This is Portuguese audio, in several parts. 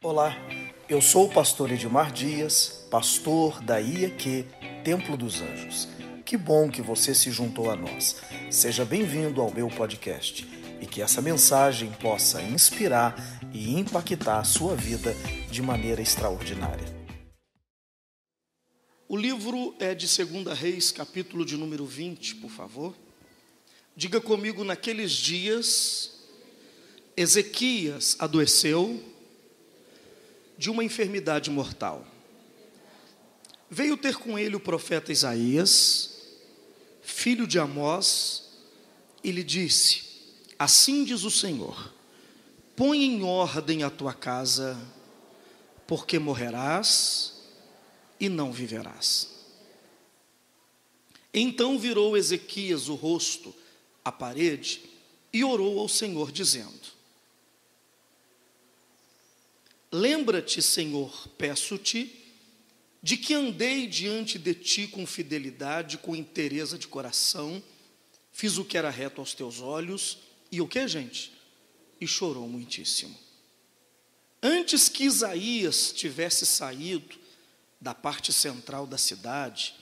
Olá, eu sou o pastor Edmar Dias, pastor da IEQ Templo dos Anjos. Que bom que você se juntou a nós. Seja bem-vindo ao meu podcast e que essa mensagem possa inspirar e impactar a sua vida de maneira extraordinária. O livro é de 2 Reis, capítulo de número 20, por favor. Diga comigo, naqueles dias, Ezequias adoeceu de uma enfermidade mortal. Veio ter com ele o profeta Isaías, filho de Amós, e lhe disse: Assim diz o Senhor: Põe em ordem a tua casa, porque morrerás e não viverás. Então virou Ezequias o rosto à parede e orou ao Senhor, dizendo: Lembra-te, Senhor, peço-te, de que andei diante de ti com fidelidade, com inteireza de coração, fiz o que era reto aos teus olhos, e o que, gente? E chorou muitíssimo. Antes que Isaías tivesse saído da parte central da cidade,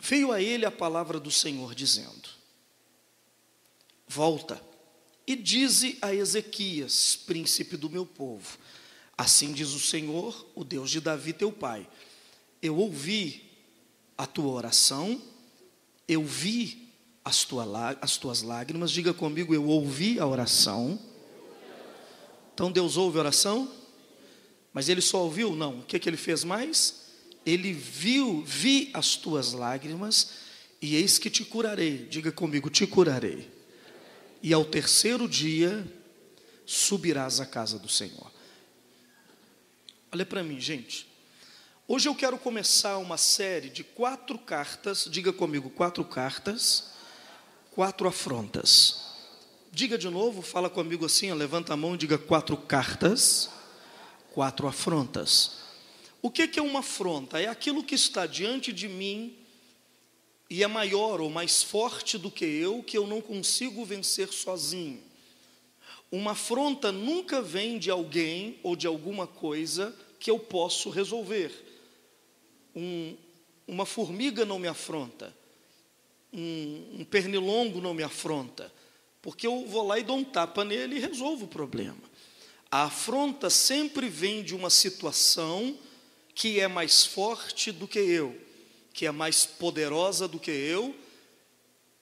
veio a ele a palavra do Senhor dizendo: Volta e dize a Ezequias, príncipe do meu povo, Assim diz o Senhor, o Deus de Davi, teu pai: Eu ouvi a tua oração, eu vi as, tua, as tuas lágrimas. Diga comigo, eu ouvi a oração. Então Deus ouve a oração? Mas ele só ouviu? Não. O que, que ele fez mais? Ele viu, vi as tuas lágrimas, e eis que te curarei. Diga comigo, te curarei. E ao terceiro dia subirás à casa do Senhor. Olha para mim, gente. Hoje eu quero começar uma série de quatro cartas, diga comigo, quatro cartas, quatro afrontas. Diga de novo, fala comigo assim, ó, levanta a mão e diga quatro cartas, quatro afrontas. O que, que é uma afronta? É aquilo que está diante de mim e é maior ou mais forte do que eu, que eu não consigo vencer sozinho. Uma afronta nunca vem de alguém ou de alguma coisa que eu posso resolver. Um, uma formiga não me afronta, um, um pernilongo não me afronta, porque eu vou lá e dou um tapa nele e resolvo o problema. A afronta sempre vem de uma situação que é mais forte do que eu, que é mais poderosa do que eu,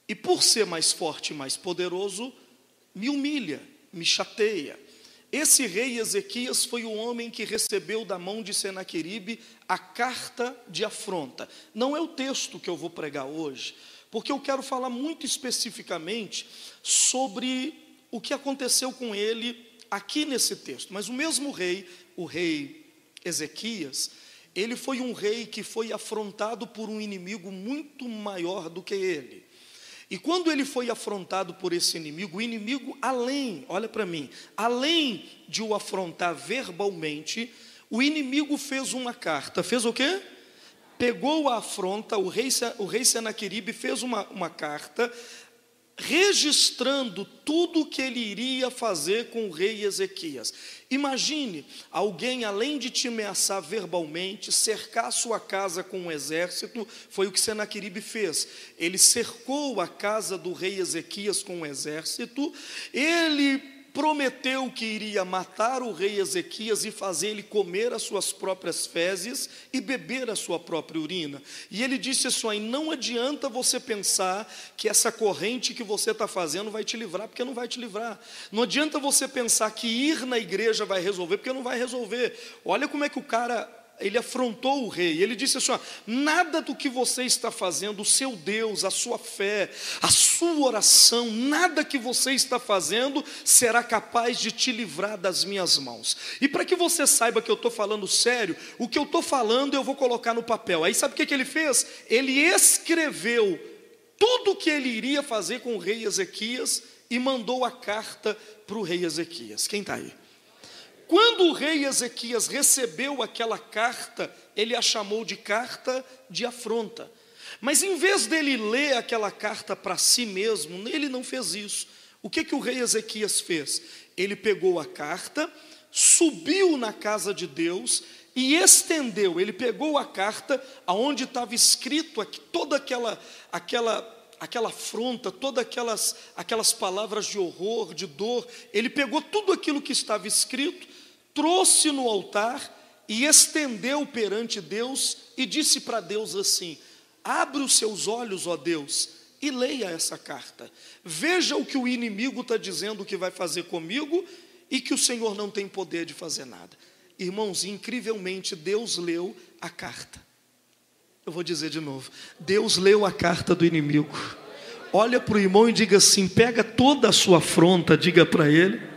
e por ser mais forte e mais poderoso, me humilha, me chateia. Esse rei Ezequias foi o homem que recebeu da mão de Senaqueribe a carta de afronta. Não é o texto que eu vou pregar hoje, porque eu quero falar muito especificamente sobre o que aconteceu com ele aqui nesse texto. Mas o mesmo rei, o rei Ezequias, ele foi um rei que foi afrontado por um inimigo muito maior do que ele. E quando ele foi afrontado por esse inimigo, o inimigo, além, olha para mim, além de o afrontar verbalmente, o inimigo fez uma carta. Fez o quê? Pegou a afronta, o rei, o rei Senaqueribe fez uma, uma carta registrando tudo o que ele iria fazer com o rei Ezequias. Imagine alguém, além de te ameaçar verbalmente, cercar sua casa com um exército, foi o que Senaqueribe fez. Ele cercou a casa do rei Ezequias com um exército, ele prometeu que iria matar o rei Ezequias e fazer ele comer as suas próprias fezes e beber a sua própria urina. E ele disse isso aí: não adianta você pensar que essa corrente que você está fazendo vai te livrar, porque não vai te livrar. Não adianta você pensar que ir na igreja vai resolver, porque não vai resolver. Olha como é que o cara ele afrontou o rei. Ele disse assim: nada do que você está fazendo, o seu Deus, a sua fé, a sua oração, nada que você está fazendo será capaz de te livrar das minhas mãos. E para que você saiba que eu estou falando sério, o que eu estou falando eu vou colocar no papel. Aí sabe o que, que ele fez? Ele escreveu tudo o que ele iria fazer com o rei Ezequias e mandou a carta para o rei Ezequias. Quem está aí? Quando o rei Ezequias recebeu aquela carta, ele a chamou de carta de afronta. Mas em vez dele ler aquela carta para si mesmo, ele não fez isso. O que, que o rei Ezequias fez? Ele pegou a carta, subiu na casa de Deus e estendeu. Ele pegou a carta aonde estava escrito aqui, toda aquela aquela aquela afronta, todas aquelas aquelas palavras de horror, de dor. Ele pegou tudo aquilo que estava escrito, trouxe no altar e estendeu perante Deus e disse para Deus assim: Abre os seus olhos, ó Deus, e leia essa carta. Veja o que o inimigo está dizendo que vai fazer comigo e que o Senhor não tem poder de fazer nada. Irmãos, incrivelmente, Deus leu a carta. Eu vou dizer de novo: Deus leu a carta do inimigo. Olha para o irmão e diga assim: pega toda a sua afronta, diga para ele,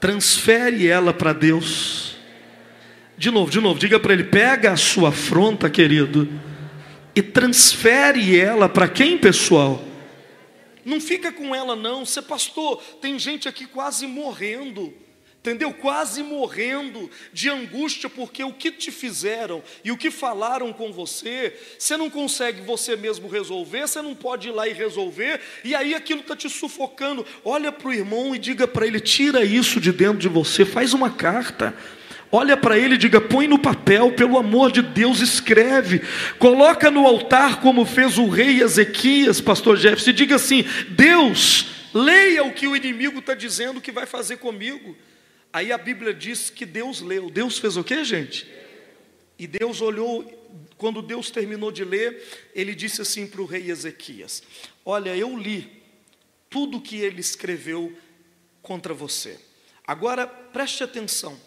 transfere ela para Deus. De novo, de novo, diga para ele: pega a sua afronta, querido, e transfere ela para quem, pessoal? Não fica com ela, não. Você, pastor, tem gente aqui quase morrendo entendeu? Quase morrendo de angústia, porque o que te fizeram e o que falaram com você, você não consegue você mesmo resolver, você não pode ir lá e resolver, e aí aquilo está te sufocando. Olha para o irmão e diga para ele: tira isso de dentro de você, faz uma carta. Olha para ele e diga: põe no papel, pelo amor de Deus, escreve, coloca no altar, como fez o rei Ezequias, pastor Jefferson, e diga assim: Deus, leia o que o inimigo está dizendo que vai fazer comigo. Aí a Bíblia diz que Deus leu. Deus fez o que, gente? E Deus olhou, quando Deus terminou de ler, ele disse assim para o rei Ezequias: Olha, eu li tudo que ele escreveu contra você. Agora preste atenção,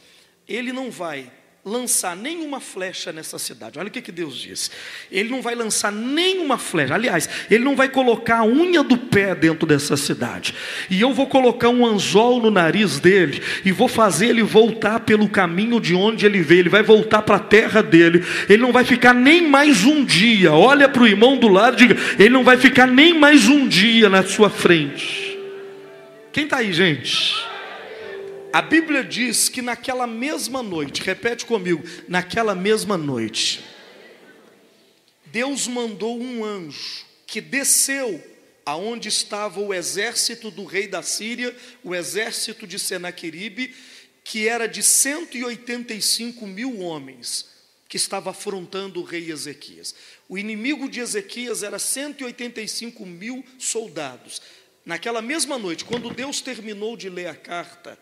ele não vai lançar nenhuma flecha nessa cidade. Olha o que, que Deus diz. Ele não vai lançar nenhuma flecha. Aliás, ele não vai colocar a unha do pé dentro dessa cidade. E eu vou colocar um anzol no nariz dele e vou fazer ele voltar pelo caminho de onde ele veio. Ele vai voltar para a terra dele. Ele não vai ficar nem mais um dia. Olha para o irmão do lado e diga: ele não vai ficar nem mais um dia na sua frente. Quem está aí, gente? A Bíblia diz que naquela mesma noite, repete comigo, naquela mesma noite, Deus mandou um anjo que desceu aonde estava o exército do rei da Síria, o exército de Senaqueribe, que era de 185 mil homens, que estava afrontando o rei Ezequias. O inimigo de Ezequias era 185 mil soldados. Naquela mesma noite, quando Deus terminou de ler a carta,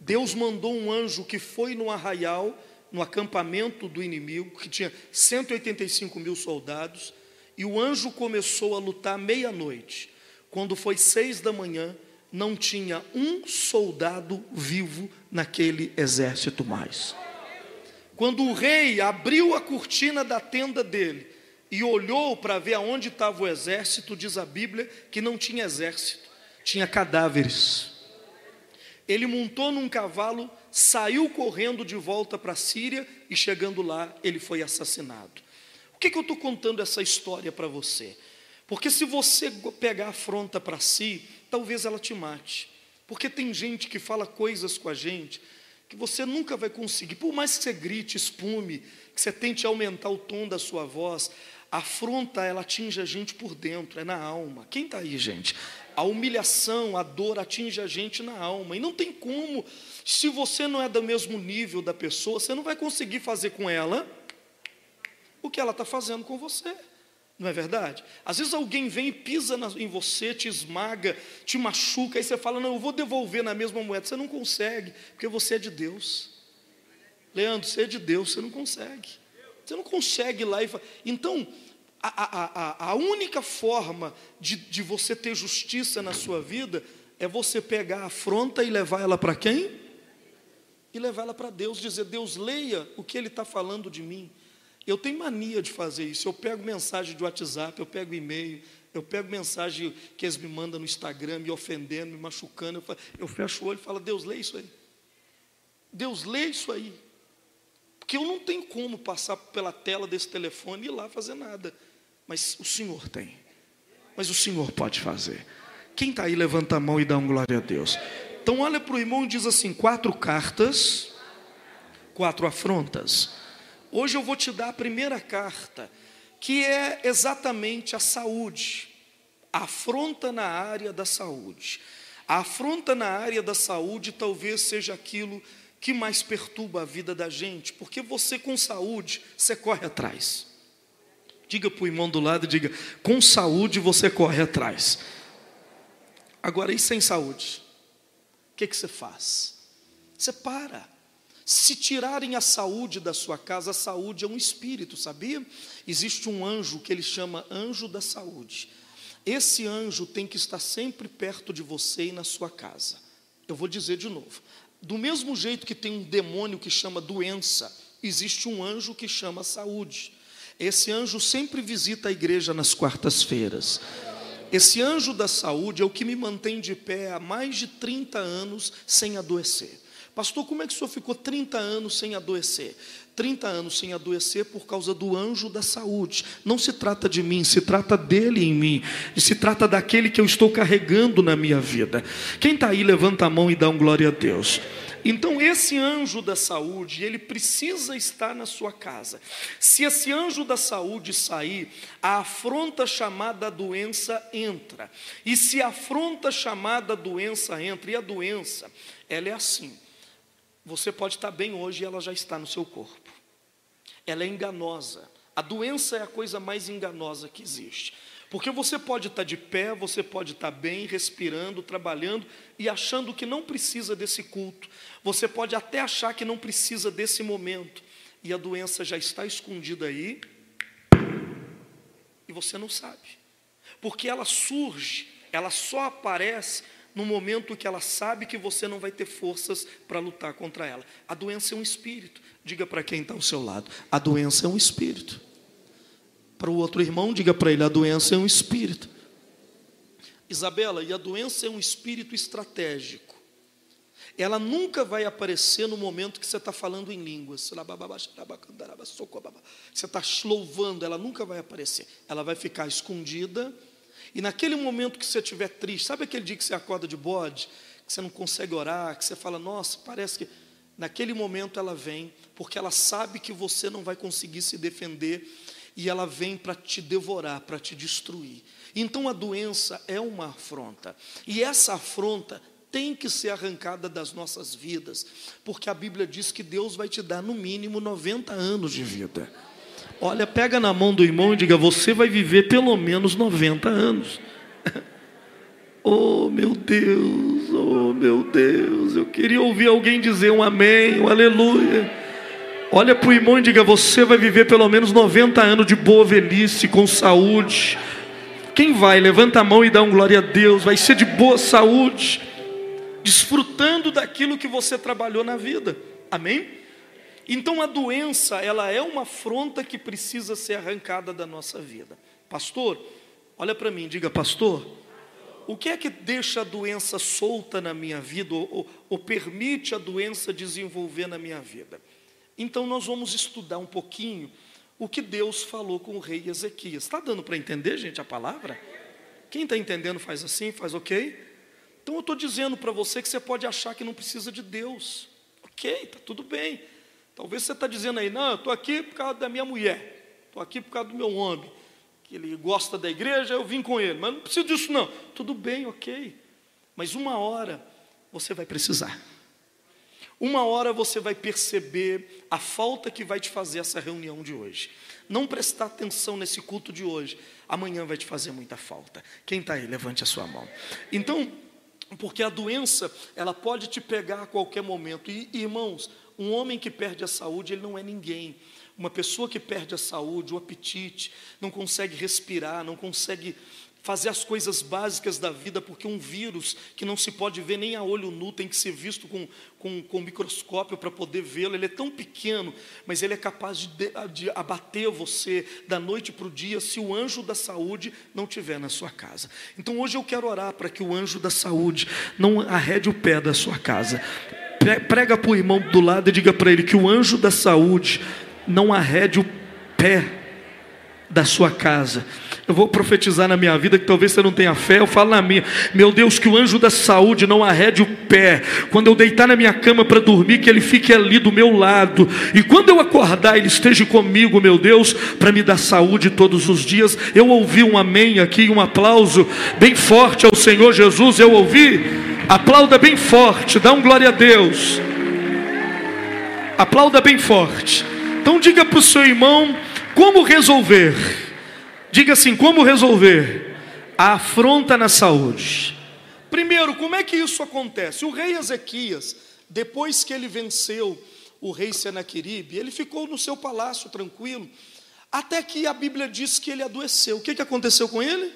Deus mandou um anjo que foi no arraial, no acampamento do inimigo, que tinha 185 mil soldados, e o anjo começou a lutar meia-noite. Quando foi seis da manhã, não tinha um soldado vivo naquele exército mais. Quando o rei abriu a cortina da tenda dele e olhou para ver aonde estava o exército, diz a Bíblia que não tinha exército, tinha cadáveres ele montou num cavalo, saiu correndo de volta para a Síria e chegando lá, ele foi assassinado. Por que, que eu estou contando essa história para você? Porque se você pegar a afronta para si, talvez ela te mate. Porque tem gente que fala coisas com a gente que você nunca vai conseguir, por mais que você grite, espume, que você tente aumentar o tom da sua voz, a afronta ela atinge a gente por dentro, é na alma. Quem está aí, gente? A humilhação, a dor atinge a gente na alma. E não tem como, se você não é do mesmo nível da pessoa, você não vai conseguir fazer com ela o que ela está fazendo com você. Não é verdade? Às vezes alguém vem e pisa em você, te esmaga, te machuca, aí você fala, não, eu vou devolver na mesma moeda. Você não consegue, porque você é de Deus. Leandro, você é de Deus, você não consegue. Você não consegue ir lá e falar. Então, a, a, a única forma de, de você ter justiça na sua vida é você pegar a afronta e levar ela para quem? E levar ela para Deus, dizer: Deus, leia o que Ele está falando de mim. Eu tenho mania de fazer isso. Eu pego mensagem de WhatsApp, eu pego e-mail, eu pego mensagem que eles me mandam no Instagram, me ofendendo, me machucando. Eu, falo, eu fecho o olho e falo: Deus, lê isso aí. Deus, lê isso aí. Porque eu não tenho como passar pela tela desse telefone e ir lá fazer nada. Mas o Senhor tem. Mas o Senhor pode fazer. Quem está aí, levanta a mão e dá um glória a Deus. Então olha para o irmão e diz assim: quatro cartas, quatro afrontas. Hoje eu vou te dar a primeira carta, que é exatamente a saúde, a afronta na área da saúde. A afronta na área da saúde talvez seja aquilo que mais perturba a vida da gente, porque você com saúde, você corre atrás. Diga para o irmão do lado, diga, com saúde você corre atrás. Agora, e sem saúde? O que, que você faz? Você para. Se tirarem a saúde da sua casa, a saúde é um espírito, sabia? Existe um anjo que ele chama anjo da saúde. Esse anjo tem que estar sempre perto de você e na sua casa. Eu vou dizer de novo. Do mesmo jeito que tem um demônio que chama doença, existe um anjo que chama saúde. Esse anjo sempre visita a igreja nas quartas-feiras. Esse anjo da saúde é o que me mantém de pé há mais de 30 anos sem adoecer. Pastor, como é que o senhor ficou 30 anos sem adoecer? 30 anos sem adoecer por causa do anjo da saúde. Não se trata de mim, se trata dele em mim. E se trata daquele que eu estou carregando na minha vida. Quem está aí, levanta a mão e dá um glória a Deus. Então, esse anjo da saúde, ele precisa estar na sua casa. Se esse anjo da saúde sair, a afronta chamada doença entra. E se a afronta chamada doença entra, e a doença, ela é assim: você pode estar bem hoje e ela já está no seu corpo. Ela é enganosa. A doença é a coisa mais enganosa que existe. Porque você pode estar de pé, você pode estar bem, respirando, trabalhando e achando que não precisa desse culto. Você pode até achar que não precisa desse momento. E a doença já está escondida aí e você não sabe. Porque ela surge, ela só aparece no momento que ela sabe que você não vai ter forças para lutar contra ela. A doença é um espírito. Diga para quem está ao seu lado: a doença é um espírito. Para o outro irmão, diga para ele: a doença é um espírito. Isabela, e a doença é um espírito estratégico. Ela nunca vai aparecer no momento que você está falando em línguas. Você está louvando, ela nunca vai aparecer. Ela vai ficar escondida e naquele momento que você estiver triste, sabe aquele dia que você acorda de bode, que você não consegue orar, que você fala, nossa, parece que. Naquele momento ela vem, porque ela sabe que você não vai conseguir se defender, e ela vem para te devorar, para te destruir. Então a doença é uma afronta, e essa afronta tem que ser arrancada das nossas vidas, porque a Bíblia diz que Deus vai te dar no mínimo 90 anos de vida. Olha, pega na mão do irmão e diga: Você vai viver pelo menos 90 anos. Oh, meu Deus, oh, meu Deus. Eu queria ouvir alguém dizer um amém, um aleluia. Olha para o irmão e diga: Você vai viver pelo menos 90 anos de boa velhice, com saúde. Quem vai? Levanta a mão e dá um glória a Deus. Vai ser de boa saúde, desfrutando daquilo que você trabalhou na vida. Amém? Então a doença, ela é uma afronta que precisa ser arrancada da nossa vida. Pastor, olha para mim, diga, pastor, o que é que deixa a doença solta na minha vida, ou, ou, ou permite a doença desenvolver na minha vida? Então nós vamos estudar um pouquinho o que Deus falou com o rei Ezequias. Está dando para entender, gente, a palavra? Quem está entendendo faz assim, faz ok? Então eu estou dizendo para você que você pode achar que não precisa de Deus. Ok, está tudo bem. Talvez você está dizendo aí, não, eu estou aqui por causa da minha mulher, estou aqui por causa do meu homem, que ele gosta da igreja, eu vim com ele, mas não preciso disso não. Tudo bem, ok. Mas uma hora você vai precisar. Uma hora você vai perceber a falta que vai te fazer essa reunião de hoje. Não prestar atenção nesse culto de hoje, amanhã vai te fazer muita falta. Quem está aí, levante a sua mão. Então, porque a doença, ela pode te pegar a qualquer momento. E, irmãos, um homem que perde a saúde, ele não é ninguém. Uma pessoa que perde a saúde, o apetite, não consegue respirar, não consegue fazer as coisas básicas da vida, porque um vírus que não se pode ver nem a olho nu, tem que ser visto com, com, com microscópio para poder vê-lo. Ele é tão pequeno, mas ele é capaz de, de abater você da noite para o dia se o anjo da saúde não estiver na sua casa. Então hoje eu quero orar para que o anjo da saúde não arrede o pé da sua casa prega para o irmão do lado e diga para ele que o anjo da saúde não arrede o pé da sua casa. Eu vou profetizar na minha vida que talvez você não tenha fé, eu falo na minha. Meu Deus, que o anjo da saúde não arrede o pé. Quando eu deitar na minha cama para dormir, que ele fique ali do meu lado. E quando eu acordar, ele esteja comigo, meu Deus, para me dar saúde todos os dias. Eu ouvi um amém aqui, um aplauso bem forte ao Senhor Jesus. Eu ouvi. Aplauda bem forte, dá um glória a Deus. Aplauda bem forte. Então diga para o seu irmão como resolver. Diga assim: como resolver a afronta na saúde. Primeiro, como é que isso acontece? O rei Ezequias, depois que ele venceu o rei Senaqueribe, ele ficou no seu palácio tranquilo, até que a Bíblia diz que ele adoeceu. O que, que aconteceu com ele?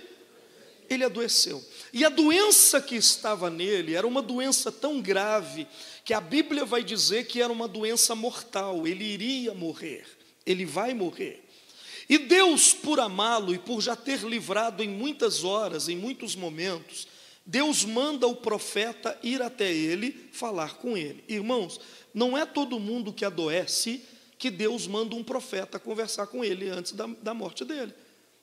Ele adoeceu. E a doença que estava nele era uma doença tão grave que a Bíblia vai dizer que era uma doença mortal, ele iria morrer, ele vai morrer. E Deus, por amá-lo e por já ter livrado em muitas horas, em muitos momentos, Deus manda o profeta ir até ele falar com ele. Irmãos, não é todo mundo que adoece que Deus manda um profeta conversar com ele antes da, da morte dele.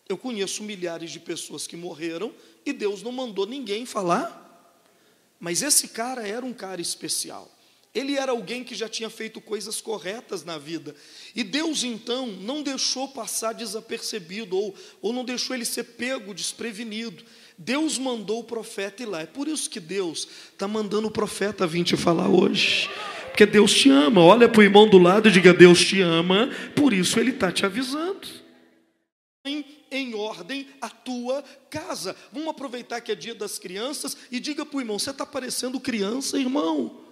Eu conheço milhares de pessoas que morreram e Deus não mandou ninguém falar. Mas esse cara era um cara especial. Ele era alguém que já tinha feito coisas corretas na vida. E Deus, então, não deixou passar desapercebido, ou, ou não deixou ele ser pego desprevenido. Deus mandou o profeta ir lá. É por isso que Deus está mandando o profeta vir te falar hoje. Porque Deus te ama. Olha para o irmão do lado e diga: Deus te ama, por isso Ele está te avisando. Em, em ordem a tua casa. Vamos aproveitar que é dia das crianças e diga para o irmão: você está parecendo criança, irmão.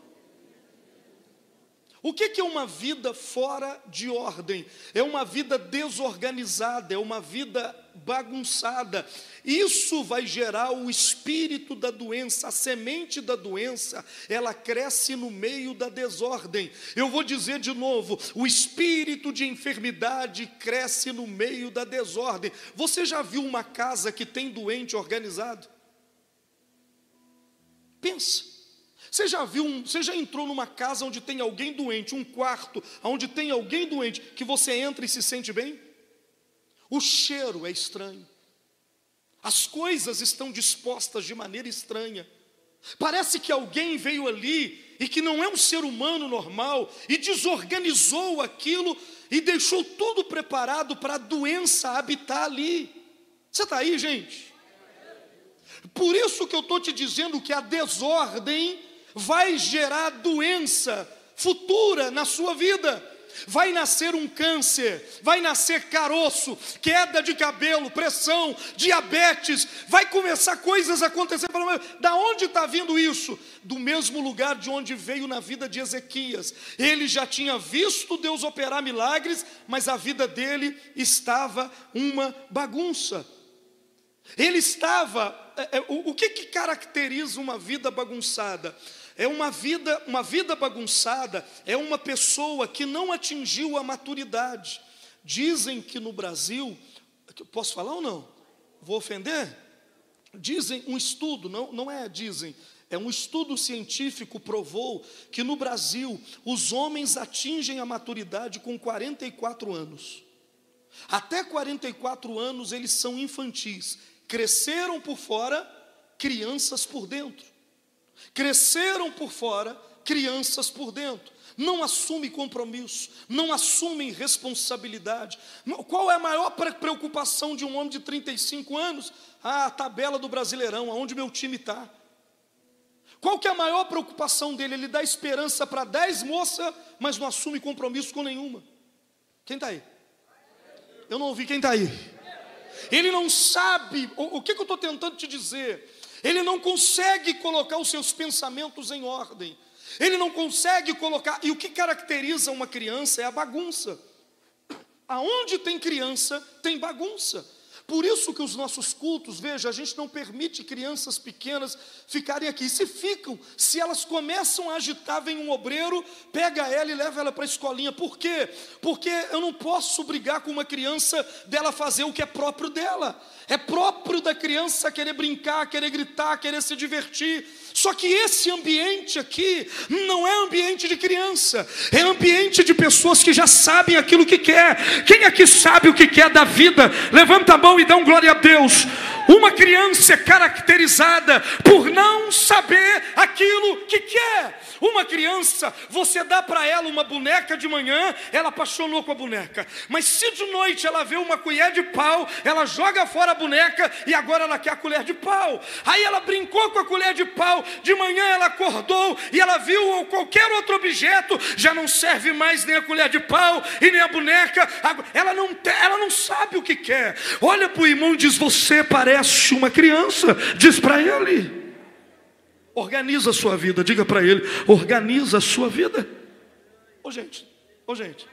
O que é uma vida fora de ordem? É uma vida desorganizada, é uma vida bagunçada. Isso vai gerar o espírito da doença, a semente da doença, ela cresce no meio da desordem. Eu vou dizer de novo: o espírito de enfermidade cresce no meio da desordem. Você já viu uma casa que tem doente organizado? Pensa. Você já viu, um, você já entrou numa casa onde tem alguém doente, um quarto onde tem alguém doente, que você entra e se sente bem? O cheiro é estranho. As coisas estão dispostas de maneira estranha. Parece que alguém veio ali e que não é um ser humano normal e desorganizou aquilo e deixou tudo preparado para a doença habitar ali. Você está aí, gente? Por isso que eu estou te dizendo que a desordem vai gerar doença futura na sua vida. Vai nascer um câncer, vai nascer caroço, queda de cabelo, pressão, diabetes, vai começar coisas a acontecer. Da onde está vindo isso? Do mesmo lugar de onde veio na vida de Ezequias. Ele já tinha visto Deus operar milagres, mas a vida dele estava uma bagunça. Ele estava. É, é, o, que, que caracteriza uma vida bagunçada? É uma vida, uma vida bagunçada, é uma pessoa que não atingiu a maturidade. Dizem que no Brasil, posso falar ou não? Vou ofender? Dizem um estudo, não, não é dizem, é um estudo científico provou que no Brasil os homens atingem a maturidade com 44 anos. Até 44 anos eles são infantis, cresceram por fora, crianças por dentro. Cresceram por fora, crianças por dentro. Não assumem compromisso, não assumem responsabilidade. Qual é a maior preocupação de um homem de 35 anos? Ah, a tabela do Brasileirão, aonde meu time está. Qual que é a maior preocupação dele? Ele dá esperança para 10 moças, mas não assume compromisso com nenhuma. Quem está aí? Eu não ouvi quem está aí. Ele não sabe, o, o que, que eu estou tentando te dizer? Ele não consegue colocar os seus pensamentos em ordem. Ele não consegue colocar. E o que caracteriza uma criança é a bagunça. Aonde tem criança, tem bagunça. Por isso que os nossos cultos, veja, a gente não permite crianças pequenas ficarem aqui. Se ficam, se elas começam a agitar, vem um obreiro, pega ela e leva ela para a escolinha. Por quê? Porque eu não posso brigar com uma criança dela fazer o que é próprio dela. É próprio da criança querer brincar, querer gritar, querer se divertir. Só que esse ambiente aqui não é ambiente de criança, é ambiente de pessoas que já sabem aquilo que quer. Quem aqui sabe o que quer da vida? Levanta a mão e um glória a Deus. Uma criança é caracterizada por não saber aquilo que quer. Uma criança, você dá para ela uma boneca de manhã, ela apaixonou com a boneca. Mas se de noite ela vê uma colher de pau, ela joga fora a boneca e agora ela quer a colher de pau. Aí ela brincou com a colher de pau, de manhã ela acordou e ela viu qualquer outro objeto, já não serve mais nem a colher de pau e nem a boneca. Ela não, ela não sabe o que quer. Olha para o irmão e diz: Você parece uma criança. Diz para ele. Organiza a sua vida, diga para ele, organiza a sua vida. Ô gente, ô gente.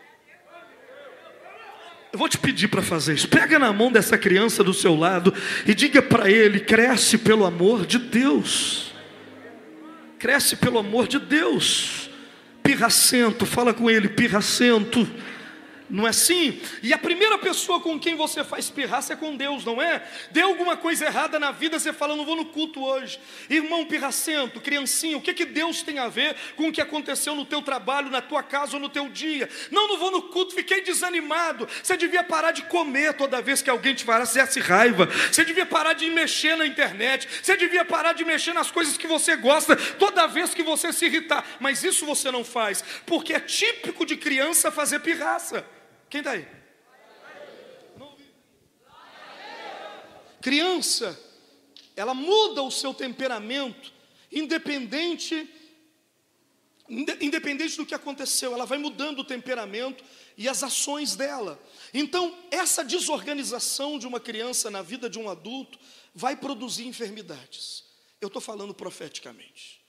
Eu vou te pedir para fazer isso. Pega na mão dessa criança do seu lado e diga para ele: cresce pelo amor de Deus. Cresce pelo amor de Deus. Pirracento, fala com ele, pirracento não é assim? E a primeira pessoa com quem você faz pirraça é com Deus, não é? Deu alguma coisa errada na vida, você fala, não vou no culto hoje. Irmão pirracento, criancinha, o que, que Deus tem a ver com o que aconteceu no teu trabalho, na tua casa ou no teu dia? Não, não vou no culto, fiquei desanimado. Você devia parar de comer toda vez que alguém te fizesse raiva. Você devia parar de mexer na internet. Você devia parar de mexer nas coisas que você gosta toda vez que você se irritar. Mas isso você não faz, porque é típico de criança fazer pirraça. Quem está aí? Criança, ela muda o seu temperamento, independente, independente do que aconteceu, ela vai mudando o temperamento e as ações dela. Então, essa desorganização de uma criança na vida de um adulto vai produzir enfermidades. Eu estou falando profeticamente.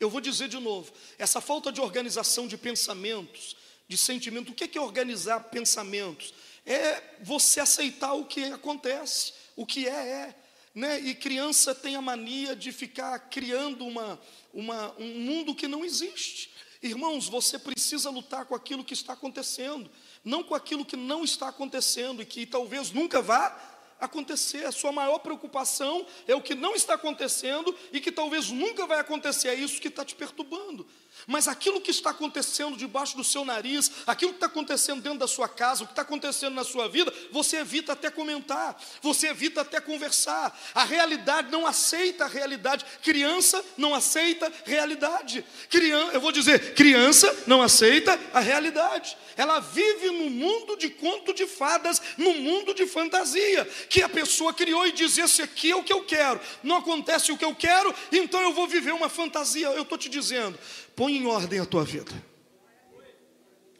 Eu vou dizer de novo: essa falta de organização de pensamentos, de sentimento. O que é organizar pensamentos? É você aceitar o que acontece, o que é, é. Né? E criança tem a mania de ficar criando uma, uma, um mundo que não existe. Irmãos, você precisa lutar com aquilo que está acontecendo, não com aquilo que não está acontecendo e que talvez nunca vá acontecer. A sua maior preocupação é o que não está acontecendo e que talvez nunca vai acontecer. É isso que está te perturbando. Mas aquilo que está acontecendo debaixo do seu nariz, aquilo que está acontecendo dentro da sua casa, o que está acontecendo na sua vida, você evita até comentar, você evita até conversar. A realidade não aceita a realidade. Criança não aceita realidade. Criança, eu vou dizer, criança não aceita a realidade. Ela vive no mundo de conto de fadas, no mundo de fantasia, que a pessoa criou e diz: esse aqui é o que eu quero. Não acontece o que eu quero, então eu vou viver uma fantasia. Eu estou te dizendo, Põe em ordem a tua vida.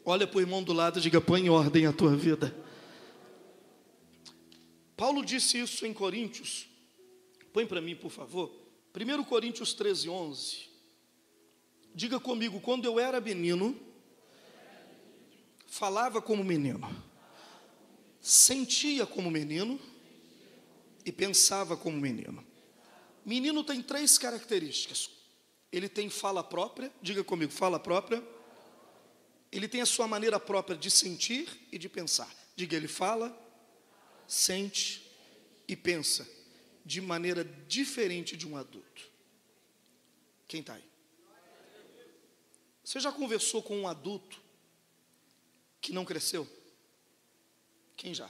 Olha para o irmão do lado e diga: põe em ordem a tua vida. Paulo disse isso em Coríntios. Põe para mim, por favor. 1 Coríntios 13, 11. Diga comigo: quando eu era menino, falava como menino, sentia como menino e pensava como menino. Menino tem três características: ele tem fala própria, diga comigo, fala própria. Ele tem a sua maneira própria de sentir e de pensar. Diga, ele fala, sente e pensa de maneira diferente de um adulto. Quem está aí? Você já conversou com um adulto que não cresceu? Quem já?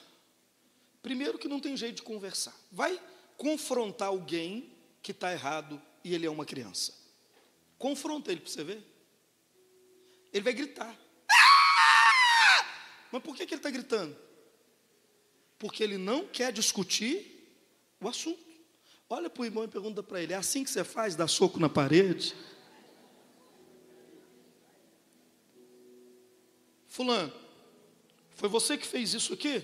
Primeiro que não tem jeito de conversar. Vai confrontar alguém que está errado e ele é uma criança. Confronta ele para você ver. Ele vai gritar. Ah! Mas por que, que ele está gritando? Porque ele não quer discutir o assunto. Olha para o irmão e pergunta para ele: é assim que você faz? Dá soco na parede? Fulano, foi você que fez isso aqui?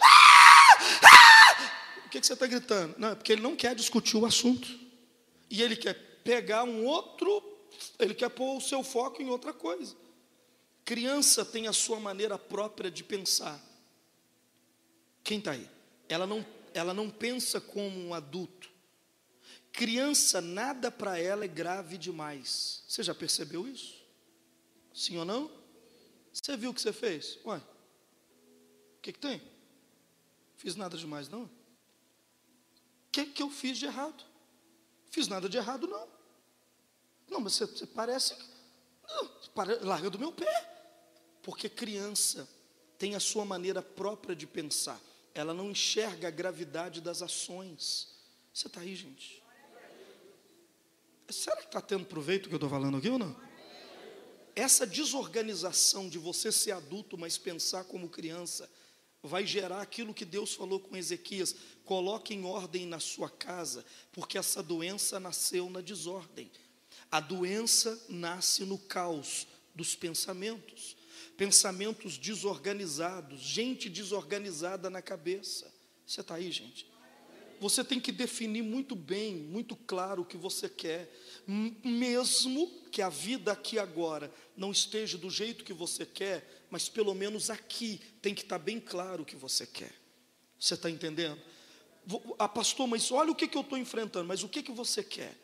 Ah! Ah! O que, que você está gritando? Não, é porque ele não quer discutir o assunto. E ele quer pegar um outro, ele quer pôr o seu foco em outra coisa. Criança tem a sua maneira própria de pensar. Quem está aí? Ela não, ela não pensa como um adulto. Criança, nada para ela é grave demais. Você já percebeu isso? Sim ou não? Você viu o que você fez? Ué, o que, que tem? Fiz nada demais, não? O que, que eu fiz de errado? Fiz nada de errado, não. Não, mas você, você parece. Não, larga do meu pé. Porque criança tem a sua maneira própria de pensar. Ela não enxerga a gravidade das ações. Você está aí, gente? Será que está tendo proveito o que eu estou falando aqui ou não? essa desorganização de você ser adulto, mas pensar como criança, vai gerar aquilo que Deus falou com Ezequias: coloque em ordem na sua casa, porque essa doença nasceu na desordem. A doença nasce no caos dos pensamentos, pensamentos desorganizados, gente desorganizada na cabeça. Você está aí, gente? Você tem que definir muito bem, muito claro o que você quer, mesmo que a vida aqui agora não esteja do jeito que você quer, mas pelo menos aqui tem que estar bem claro o que você quer. Você está entendendo? Ah, pastor, mas olha o que, que eu estou enfrentando, mas o que, que você quer?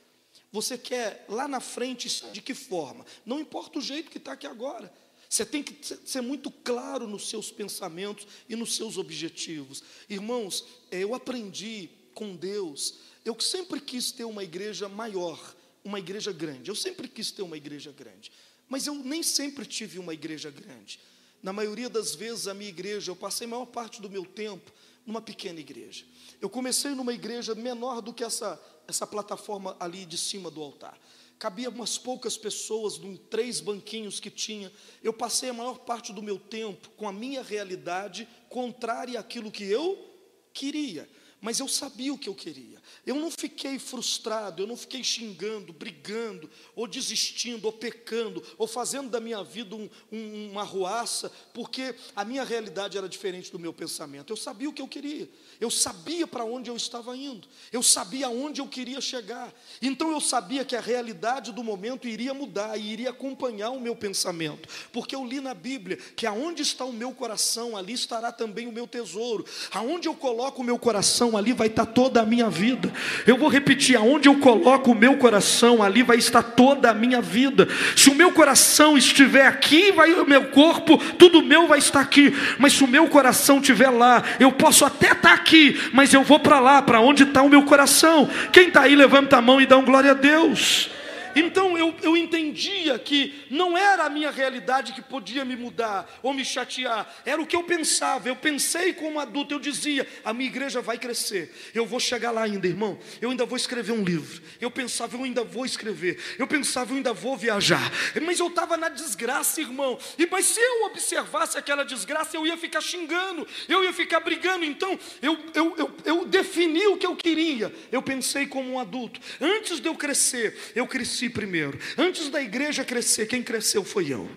Você quer lá na frente de que forma? Não importa o jeito que está aqui agora. Você tem que ser muito claro nos seus pensamentos e nos seus objetivos. Irmãos, é, eu aprendi com Deus, eu sempre quis ter uma igreja maior, uma igreja grande. Eu sempre quis ter uma igreja grande. Mas eu nem sempre tive uma igreja grande. Na maioria das vezes, a minha igreja, eu passei a maior parte do meu tempo numa pequena igreja. Eu comecei numa igreja menor do que essa, essa plataforma ali de cima do altar. Cabia umas poucas pessoas, num três banquinhos que tinha. Eu passei a maior parte do meu tempo com a minha realidade contrária àquilo que eu queria mas eu sabia o que eu queria. Eu não fiquei frustrado, eu não fiquei xingando, brigando, ou desistindo, ou pecando, ou fazendo da minha vida um, um, uma ruaça, porque a minha realidade era diferente do meu pensamento. Eu sabia o que eu queria, eu sabia para onde eu estava indo, eu sabia aonde eu queria chegar. Então eu sabia que a realidade do momento iria mudar e iria acompanhar o meu pensamento, porque eu li na Bíblia que aonde está o meu coração, ali estará também o meu tesouro. Aonde eu coloco o meu coração, ali vai estar toda a minha vida. Eu vou repetir: aonde eu coloco o meu coração, ali vai estar toda a minha vida. Se o meu coração estiver aqui, vai o meu corpo, tudo meu vai estar aqui. Mas se o meu coração estiver lá, eu posso até estar aqui, mas eu vou para lá, para onde está o meu coração. Quem está aí, levanta a mão e dá um glória a Deus. Então eu, eu entendia que não era a minha realidade que podia me mudar ou me chatear, era o que eu pensava. Eu pensei como adulto, eu dizia: a minha igreja vai crescer, eu vou chegar lá ainda, irmão. Eu ainda vou escrever um livro. Eu pensava, eu ainda vou escrever. Eu pensava, eu ainda vou viajar. Mas eu estava na desgraça, irmão. E mas se eu observasse aquela desgraça, eu ia ficar xingando, eu ia ficar brigando. Então eu, eu, eu, eu defini o que eu queria. Eu pensei como um adulto. Antes de eu crescer, eu cresci cresci primeiro. Antes da igreja crescer, quem cresceu foi eu.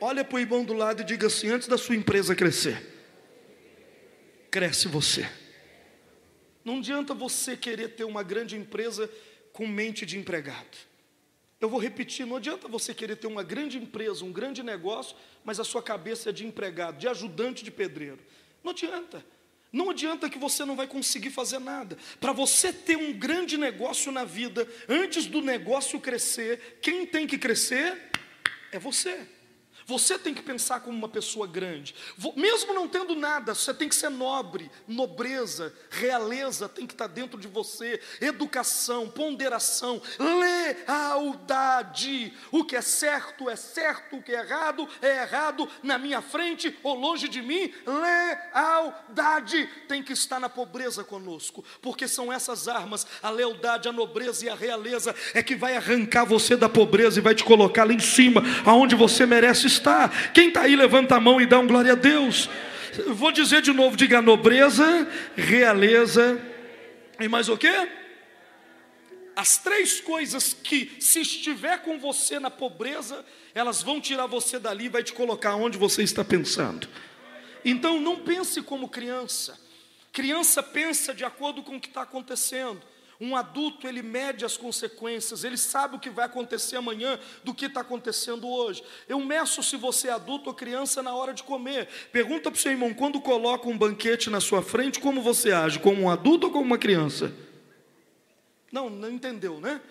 Olha para o irmão do lado e diga assim: antes da sua empresa crescer, cresce você. Não adianta você querer ter uma grande empresa com mente de empregado. Eu vou repetir: não adianta você querer ter uma grande empresa, um grande negócio, mas a sua cabeça é de empregado, de ajudante de pedreiro. Não adianta. Não adianta que você não vai conseguir fazer nada. Para você ter um grande negócio na vida, antes do negócio crescer, quem tem que crescer é você. Você tem que pensar como uma pessoa grande. Mesmo não tendo nada, você tem que ser nobre, nobreza, realeza tem que estar dentro de você, educação, ponderação, lealdade. O que é certo é certo, o que é errado é errado na minha frente ou longe de mim. Lealdade tem que estar na pobreza conosco, porque são essas armas, a lealdade, a nobreza e a realeza é que vai arrancar você da pobreza e vai te colocar lá em cima, aonde você merece estar está. Quem está aí, levanta a mão e dá um glória a Deus. vou dizer de novo: diga nobreza, realeza e mais o quê? As três coisas que, se estiver com você na pobreza, elas vão tirar você dali e vai te colocar onde você está pensando. Então não pense como criança. Criança pensa de acordo com o que está acontecendo. Um adulto, ele mede as consequências, ele sabe o que vai acontecer amanhã do que está acontecendo hoje. Eu meço se você é adulto ou criança na hora de comer. Pergunta para o seu irmão, quando coloca um banquete na sua frente, como você age? Como um adulto ou como uma criança? Não, não entendeu, né?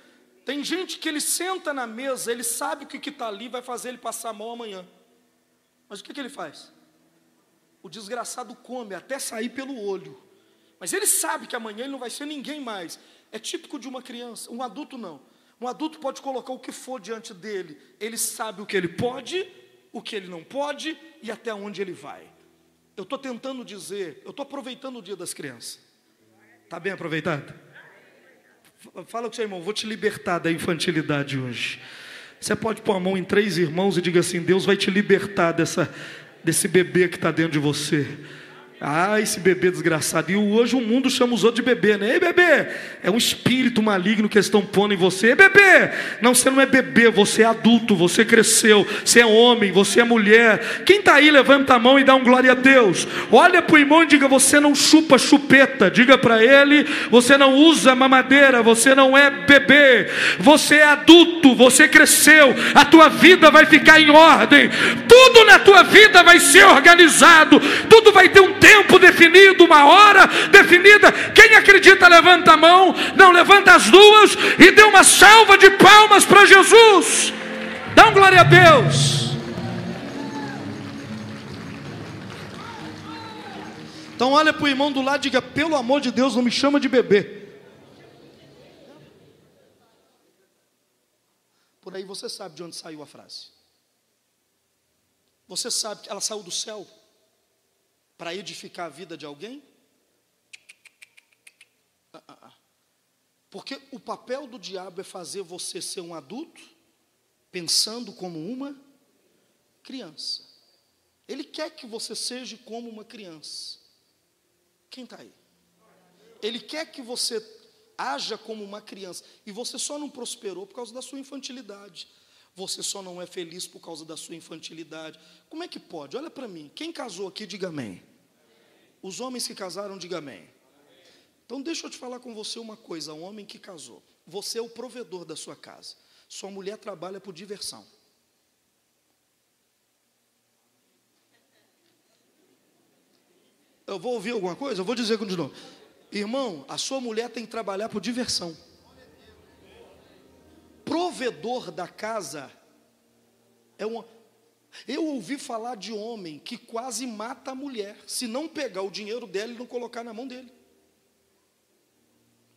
Tem gente que ele senta na mesa, ele sabe que o que está ali vai fazer ele passar mal amanhã. Mas o que, que ele faz? O desgraçado come até sair pelo olho. Mas ele sabe que amanhã ele não vai ser ninguém mais. É típico de uma criança, um adulto não. Um adulto pode colocar o que for diante dele, ele sabe o que ele pode, o que ele não pode e até onde ele vai. Eu estou tentando dizer, eu estou aproveitando o dia das crianças. Está bem aproveitado? Fala com seu irmão, vou te libertar da infantilidade hoje. Você pode pôr a mão em três irmãos e diga assim: Deus vai te libertar dessa, desse bebê que está dentro de você. Ah, esse bebê desgraçado. E hoje o mundo chama os outros de bebê, né? Ei, bebê! É um espírito maligno que eles estão pondo em você. Ei, bebê! Não, você não é bebê, você é adulto, você cresceu, você é homem, você é mulher. Quem está aí, levanta a mão e dá um glória a Deus. Olha para o irmão e diga: Você não chupa chupeta. Diga para ele: Você não usa mamadeira, você não é bebê, você é adulto, você cresceu, a tua vida vai ficar em ordem, tudo na tua vida vai ser organizado, tudo vai ter um tempo tempo definido, uma hora definida. Quem acredita, levanta a mão, não levanta as duas e dê uma salva de palmas para Jesus. Dá um glória a Deus. Então olha para o irmão do lado e diga: pelo amor de Deus, não me chama de bebê. Por aí você sabe de onde saiu a frase. Você sabe que ela saiu do céu para edificar a vida de alguém? Ah, ah, ah. Porque o papel do diabo é fazer você ser um adulto, pensando como uma criança. Ele quer que você seja como uma criança. Quem está aí? Ele quer que você haja como uma criança. E você só não prosperou por causa da sua infantilidade. Você só não é feliz por causa da sua infantilidade. Como é que pode? Olha para mim. Quem casou aqui, diga amém. Os homens que casaram, diga amém. Então deixa eu te falar com você uma coisa, um homem que casou. Você é o provedor da sua casa. Sua mulher trabalha por diversão. Eu vou ouvir alguma coisa? Eu vou dizer de novo. Irmão, a sua mulher tem que trabalhar por diversão. Provedor da casa é uma eu ouvi falar de homem que quase mata a mulher, se não pegar o dinheiro dela e não colocar na mão dele.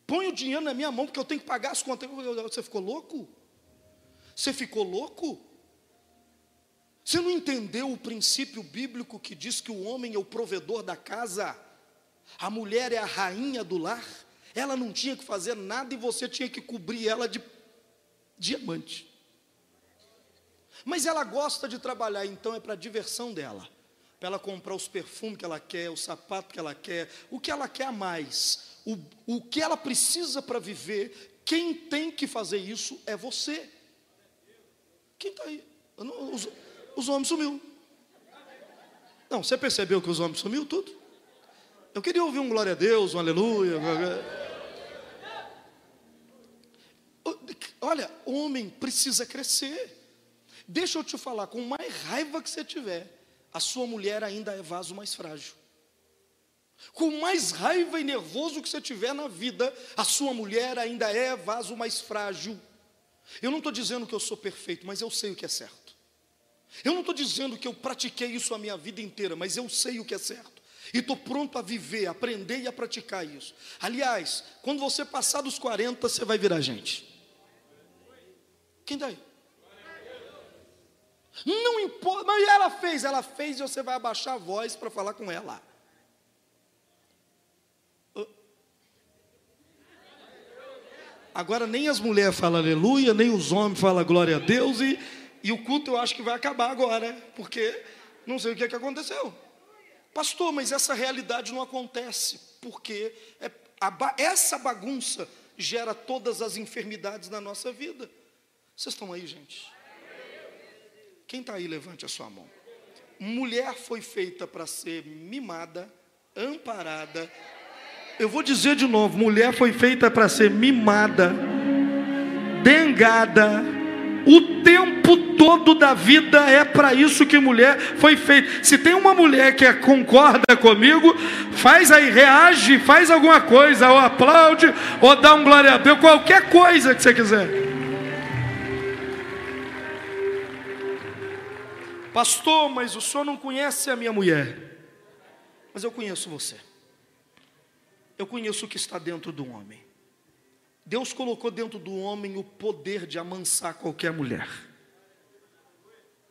Põe o dinheiro na minha mão, porque eu tenho que pagar as contas. Você ficou louco? Você ficou louco? Você não entendeu o princípio bíblico que diz que o homem é o provedor da casa, a mulher é a rainha do lar? Ela não tinha que fazer nada e você tinha que cobrir ela de diamante. Mas ela gosta de trabalhar, então é para a diversão dela. Para ela comprar os perfumes que ela quer, o sapato que ela quer, o que ela quer a mais. O, o que ela precisa para viver, quem tem que fazer isso é você. Quem está aí? Não, os, os homens sumiu. Não, você percebeu que os homens sumiu tudo? Eu queria ouvir um glória a Deus, um aleluia. Olha, homem precisa crescer. Deixa eu te falar, com mais raiva que você tiver, a sua mulher ainda é vaso mais frágil. Com mais raiva e nervoso que você tiver na vida, a sua mulher ainda é vaso mais frágil. Eu não estou dizendo que eu sou perfeito, mas eu sei o que é certo. Eu não estou dizendo que eu pratiquei isso a minha vida inteira, mas eu sei o que é certo. E estou pronto a viver, aprender e a praticar isso. Aliás, quando você passar dos 40, você vai virar gente. Quem daí? Não importa, mas ela fez, ela fez e você vai abaixar a voz para falar com ela. Agora nem as mulheres falam aleluia, nem os homens falam glória a Deus, e, e o culto eu acho que vai acabar agora, porque não sei o que, é que aconteceu. Pastor, mas essa realidade não acontece, porque é, a, essa bagunça gera todas as enfermidades na nossa vida. Vocês estão aí, gente? Quem está aí, levante a sua mão. Mulher foi feita para ser mimada, amparada. Eu vou dizer de novo: mulher foi feita para ser mimada, dengada, o tempo todo da vida é para isso que mulher foi feita. Se tem uma mulher que concorda comigo, faz aí, reage, faz alguma coisa, ou aplaude, ou dá um glória a Deus, qualquer coisa que você quiser. Pastor, mas o senhor não conhece a minha mulher. Mas eu conheço você. Eu conheço o que está dentro do homem. Deus colocou dentro do homem o poder de amansar qualquer mulher.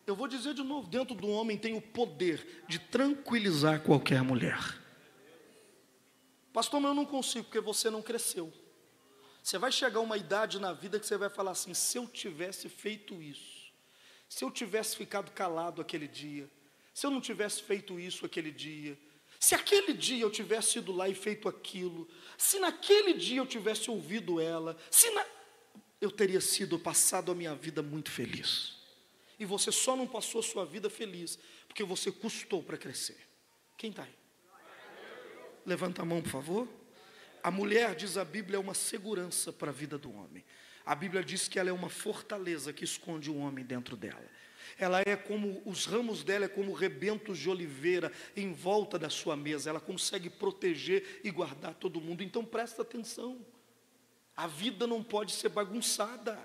Eu vou dizer de novo: dentro do homem tem o poder de tranquilizar qualquer mulher. Pastor, mas eu não consigo porque você não cresceu. Você vai chegar a uma idade na vida que você vai falar assim: se eu tivesse feito isso, se eu tivesse ficado calado aquele dia, se eu não tivesse feito isso aquele dia, se aquele dia eu tivesse ido lá e feito aquilo, se naquele dia eu tivesse ouvido ela, se na... eu teria sido passado a minha vida muito feliz. E você só não passou a sua vida feliz porque você custou para crescer. Quem está aí? Levanta a mão, por favor. A mulher, diz a Bíblia, é uma segurança para a vida do homem. A Bíblia diz que ela é uma fortaleza que esconde o homem dentro dela. Ela é como, os ramos dela é como rebentos de oliveira em volta da sua mesa. Ela consegue proteger e guardar todo mundo. Então presta atenção. A vida não pode ser bagunçada.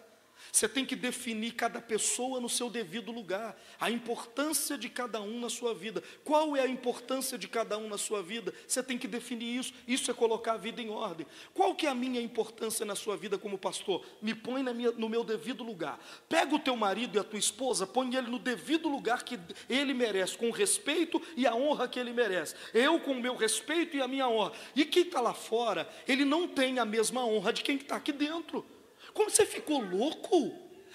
Você tem que definir cada pessoa no seu devido lugar, a importância de cada um na sua vida. Qual é a importância de cada um na sua vida? Você tem que definir isso. Isso é colocar a vida em ordem. Qual que é a minha importância na sua vida como pastor? Me põe minha, no meu devido lugar. Pega o teu marido e a tua esposa, põe ele no devido lugar que ele merece, com o respeito e a honra que ele merece. Eu com o meu respeito e a minha honra. E quem está lá fora, ele não tem a mesma honra de quem está aqui dentro. Como você ficou louco?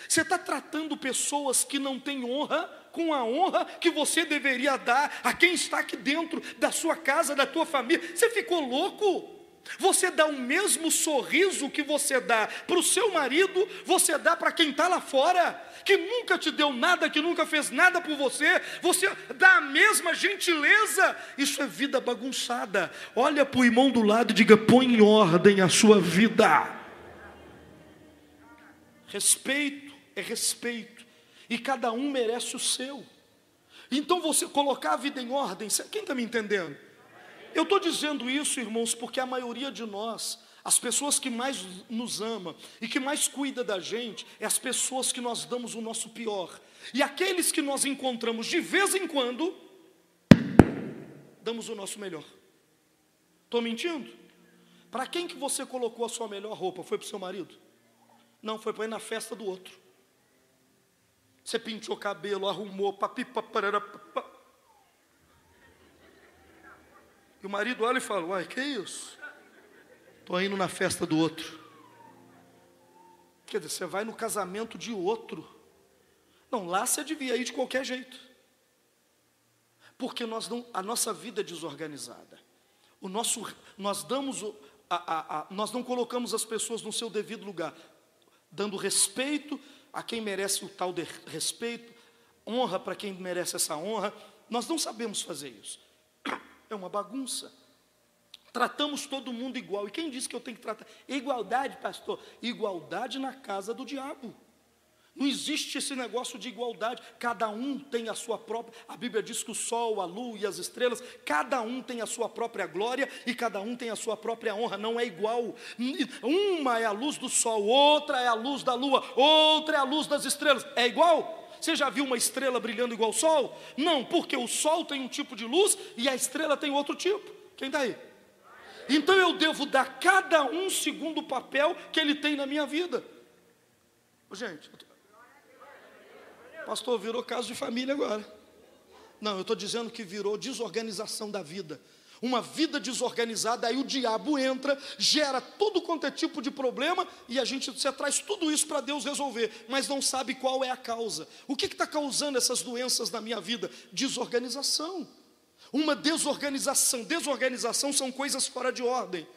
Você está tratando pessoas que não têm honra com a honra que você deveria dar a quem está aqui dentro da sua casa, da tua família. Você ficou louco? Você dá o mesmo sorriso que você dá para o seu marido, você dá para quem está lá fora, que nunca te deu nada, que nunca fez nada por você, você dá a mesma gentileza. Isso é vida bagunçada. Olha para o irmão do lado e diga: põe em ordem a sua vida. Respeito é respeito, e cada um merece o seu. Então você colocar a vida em ordem, quem está me entendendo? Eu estou dizendo isso, irmãos, porque a maioria de nós, as pessoas que mais nos ama e que mais cuida da gente, é as pessoas que nós damos o nosso pior. E aqueles que nós encontramos de vez em quando, damos o nosso melhor. Estou mentindo? Para quem que você colocou a sua melhor roupa? Foi para o seu marido? Não, foi para ir na festa do outro. Você pintou cabelo, arrumou, papipa, papá. E o marido olha e fala: Uai, que isso? Estou indo na festa do outro. Quer dizer, você vai no casamento de outro. Não, lá você devia ir de qualquer jeito. Porque nós não, a nossa vida é desorganizada. O nosso, nós damos, a, a, a, nós não colocamos as pessoas no seu devido lugar dando respeito a quem merece o tal respeito, honra para quem merece essa honra. Nós não sabemos fazer isso. É uma bagunça. Tratamos todo mundo igual. E quem disse que eu tenho que tratar? Igualdade, pastor. Igualdade na casa do diabo. Não existe esse negócio de igualdade. Cada um tem a sua própria. A Bíblia diz que o sol, a lua e as estrelas, cada um tem a sua própria glória e cada um tem a sua própria honra. Não é igual. Uma é a luz do sol, outra é a luz da lua, outra é a luz das estrelas. É igual? Você já viu uma estrela brilhando igual ao sol? Não, porque o sol tem um tipo de luz e a estrela tem outro tipo. Quem está aí? Então eu devo dar cada um segundo o papel que ele tem na minha vida. Gente, Pastor, virou caso de família agora. Não, eu estou dizendo que virou desorganização da vida. Uma vida desorganizada, aí o diabo entra, gera todo quanto é tipo de problema, e a gente você traz tudo isso para Deus resolver, mas não sabe qual é a causa. O que está causando essas doenças na minha vida? Desorganização. Uma desorganização. Desorganização são coisas fora de ordem.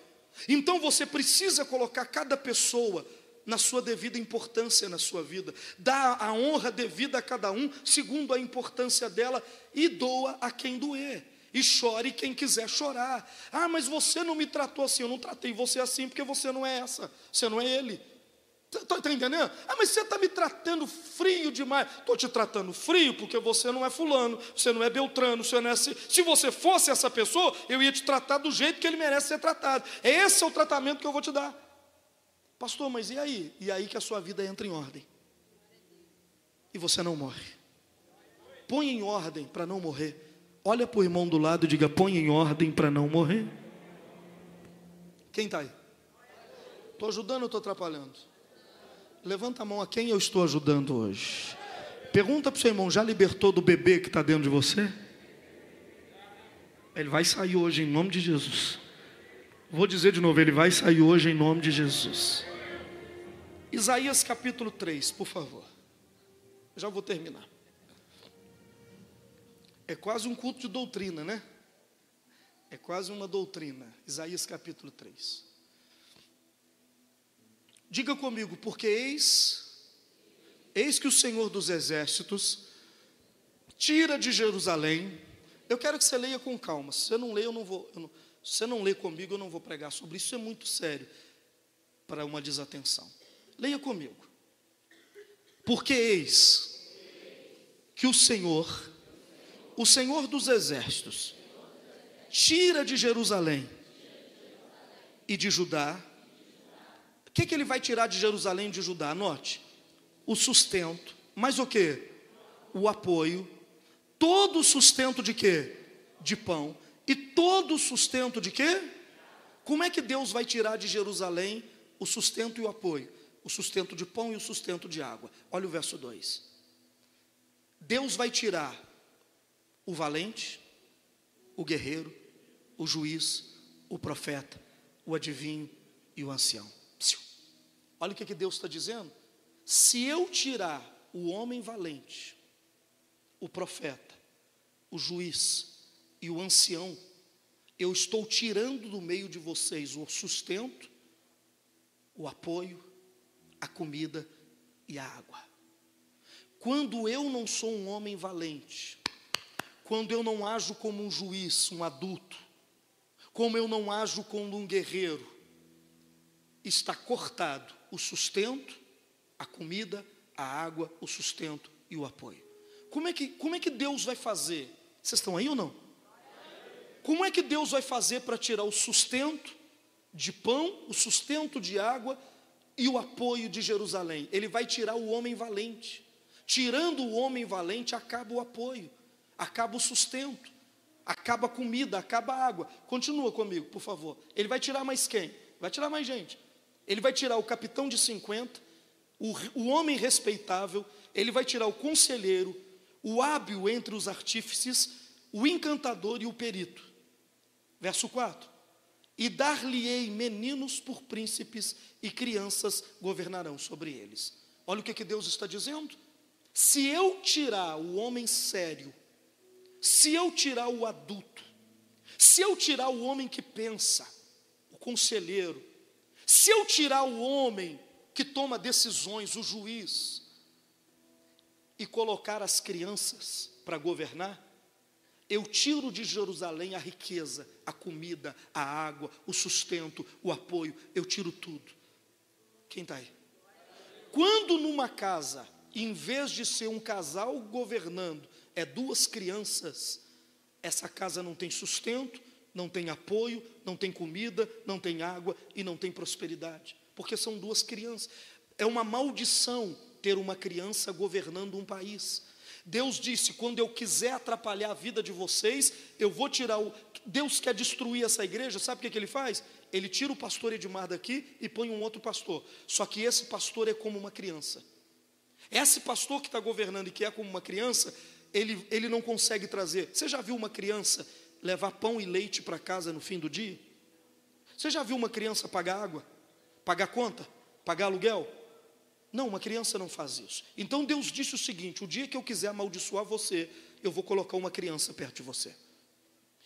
Então você precisa colocar cada pessoa na sua devida importância na sua vida. Dá a honra devida a cada um, segundo a importância dela, e doa a quem doer. E chore quem quiser chorar. Ah, mas você não me tratou assim. Eu não tratei você assim porque você não é essa. Você não é ele. Está tá entendendo? Ah, mas você está me tratando frio demais. Estou te tratando frio porque você não é fulano, você não é Beltrano, você não é. Se você fosse essa pessoa, eu ia te tratar do jeito que ele merece ser tratado. Esse é o tratamento que eu vou te dar. Pastor, mas e aí? E aí que a sua vida entra em ordem. E você não morre. Põe em ordem para não morrer. Olha para o irmão do lado e diga: põe em ordem para não morrer. Quem está aí? Estou ajudando ou estou atrapalhando? Levanta a mão a quem eu estou ajudando hoje. Pergunta para o seu irmão: já libertou do bebê que está dentro de você? Ele vai sair hoje em nome de Jesus. Vou dizer de novo: ele vai sair hoje em nome de Jesus. Isaías capítulo 3, por favor. Já vou terminar. É quase um culto de doutrina, né? É quase uma doutrina. Isaías capítulo 3. Diga comigo, porque eis, eis que o Senhor dos exércitos tira de Jerusalém. Eu quero que você leia com calma. Se você não lê, eu não vou. Eu não, se você não lê comigo, eu não vou pregar sobre isso. É muito sério para uma desatenção. Leia comigo. Porque eis que o Senhor, o Senhor dos exércitos, tira de Jerusalém e de Judá. O que, que ele vai tirar de Jerusalém e de Judá? Anote. O sustento. Mas o que? O apoio. Todo o sustento de quê? De pão. E todo o sustento de quê? Como é que Deus vai tirar de Jerusalém o sustento e o apoio? o sustento de pão e o sustento de água. Olha o verso 2. Deus vai tirar o valente, o guerreiro, o juiz, o profeta, o adivinho e o ancião. Olha o que, que Deus está dizendo. Se eu tirar o homem valente, o profeta, o juiz e o ancião, eu estou tirando do meio de vocês o sustento, o apoio a comida e a água. Quando eu não sou um homem valente, quando eu não ajo como um juiz, um adulto, como eu não ajo como um guerreiro, está cortado o sustento, a comida, a água, o sustento e o apoio. Como é que, como é que Deus vai fazer? Vocês estão aí ou não? Como é que Deus vai fazer para tirar o sustento de pão, o sustento de água e o apoio de Jerusalém. Ele vai tirar o homem valente. Tirando o homem valente, acaba o apoio, acaba o sustento, acaba a comida, acaba a água. Continua comigo, por favor. Ele vai tirar mais quem? Vai tirar mais gente. Ele vai tirar o capitão de 50, o, o homem respeitável, ele vai tirar o conselheiro, o hábil entre os artífices, o encantador e o perito. Verso 4 e dar-lhe-ei meninos por príncipes, e crianças governarão sobre eles. Olha o que, que Deus está dizendo. Se eu tirar o homem sério, se eu tirar o adulto, se eu tirar o homem que pensa, o conselheiro, se eu tirar o homem que toma decisões, o juiz, e colocar as crianças para governar, eu tiro de Jerusalém a riqueza, a comida, a água, o sustento, o apoio, eu tiro tudo. Quem está aí? Quando numa casa, em vez de ser um casal governando, é duas crianças, essa casa não tem sustento, não tem apoio, não tem comida, não tem água e não tem prosperidade, porque são duas crianças. É uma maldição ter uma criança governando um país. Deus disse: quando eu quiser atrapalhar a vida de vocês, eu vou tirar o. Deus quer destruir essa igreja, sabe o que, que ele faz? Ele tira o pastor Edmar daqui e põe um outro pastor. Só que esse pastor é como uma criança. Esse pastor que está governando e que é como uma criança, ele, ele não consegue trazer. Você já viu uma criança levar pão e leite para casa no fim do dia? Você já viu uma criança pagar água? Pagar conta? Pagar aluguel? Não, uma criança não faz isso. Então Deus disse o seguinte: o dia que eu quiser amaldiçoar você, eu vou colocar uma criança perto de você.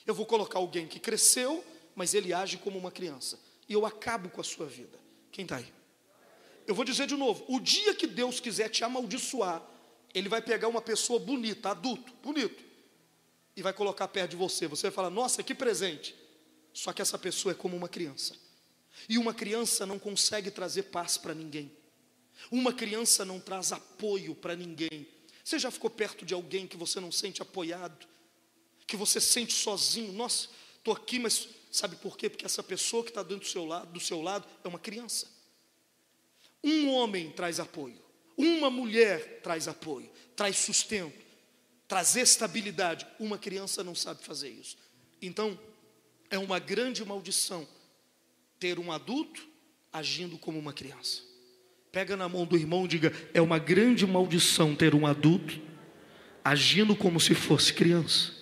Eu vou colocar alguém que cresceu, mas ele age como uma criança. E eu acabo com a sua vida. Quem está aí? Eu vou dizer de novo: o dia que Deus quiser te amaldiçoar, Ele vai pegar uma pessoa bonita, adulto, bonito, e vai colocar perto de você. Você vai falar: nossa, que presente. Só que essa pessoa é como uma criança. E uma criança não consegue trazer paz para ninguém. Uma criança não traz apoio para ninguém. Você já ficou perto de alguém que você não sente apoiado? Que você sente sozinho? Nossa, estou aqui, mas sabe por quê? Porque essa pessoa que está do seu lado, do seu lado é uma criança. Um homem traz apoio, uma mulher traz apoio, traz sustento, traz estabilidade. Uma criança não sabe fazer isso. Então, é uma grande maldição ter um adulto agindo como uma criança. Pega na mão do irmão e diga: é uma grande maldição ter um adulto agindo como se fosse criança.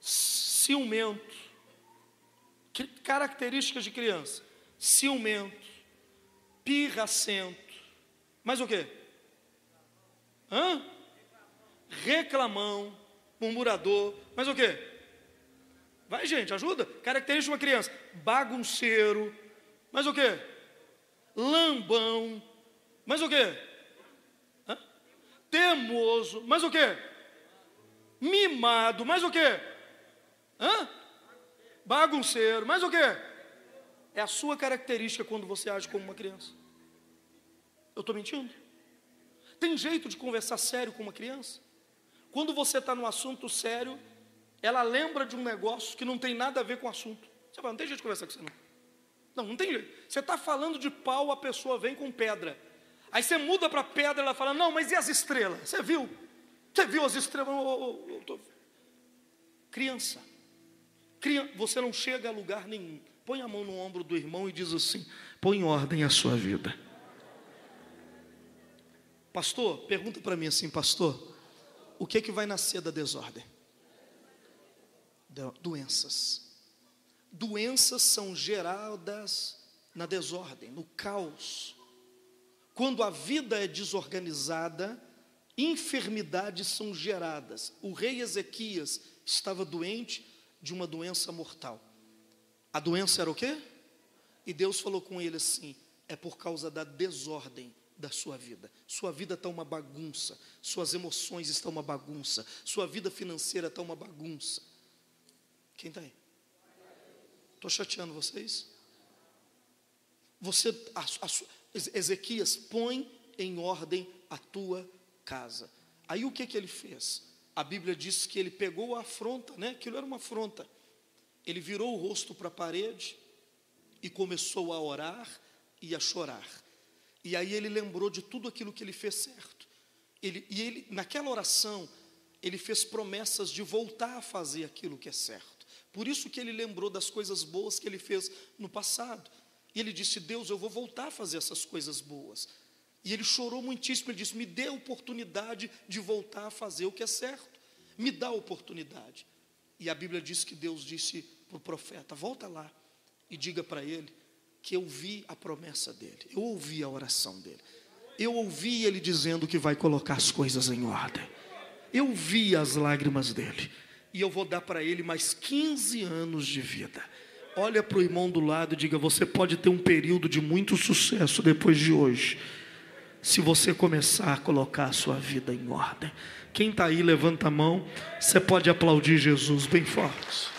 Ciumento. Que características de criança? Ciumento, pirracento. Mais o quê? Hã? Reclamão, murmurador. Mais o quê? Vai, gente, ajuda. Característica de uma criança: bagunceiro. Mais o quê? Lambão. Mais o quê? Temoso. Mais o quê? Mimado. Mais o quê? Bagunceiro. Mais o quê? É a sua característica quando você age como uma criança. Eu estou mentindo? Tem jeito de conversar sério com uma criança? Quando você está num assunto sério, ela lembra de um negócio que não tem nada a ver com o assunto. Você fala, não tem jeito de conversar com você não. Não, não tem jeito. Você está falando de pau, a pessoa vem com pedra. Aí você muda para pedra, ela fala, não, mas e as estrelas? Você viu? Você viu as estrelas? tô... Criança. Criança. Você não chega a lugar nenhum. Põe a mão no ombro do irmão e diz assim: põe em ordem a sua vida. Pastor, pergunta para mim assim, pastor, o que é que vai nascer da desordem? doenças. Doenças são geradas na desordem, no caos. Quando a vida é desorganizada, enfermidades são geradas. O rei Ezequias estava doente de uma doença mortal. A doença era o quê? E Deus falou com ele assim: é por causa da desordem da sua vida. Sua vida está uma bagunça, suas emoções estão uma bagunça, sua vida financeira está uma bagunça. Quem está aí? Estou chateando vocês? Você, a, a, Ezequias, põe em ordem a tua casa. Aí o que, que ele fez? A Bíblia diz que ele pegou a afronta, né? Aquilo era uma afronta. Ele virou o rosto para a parede e começou a orar e a chorar. E aí ele lembrou de tudo aquilo que ele fez certo. Ele, e ele, naquela oração, ele fez promessas de voltar a fazer aquilo que é certo. Por isso que ele lembrou das coisas boas que ele fez no passado. E ele disse: Deus, eu vou voltar a fazer essas coisas boas. E ele chorou muitíssimo. Ele disse: Me dê a oportunidade de voltar a fazer o que é certo. Me dá a oportunidade. E a Bíblia diz que Deus disse para o profeta: Volta lá e diga para ele que eu vi a promessa dele, eu ouvi a oração dele, eu ouvi ele dizendo que vai colocar as coisas em ordem, eu vi as lágrimas dele e eu vou dar para ele mais 15 anos de vida. Olha para o irmão do lado e diga: você pode ter um período de muito sucesso depois de hoje, se você começar a colocar a sua vida em ordem. Quem está aí, levanta a mão. Você pode aplaudir Jesus bem forte.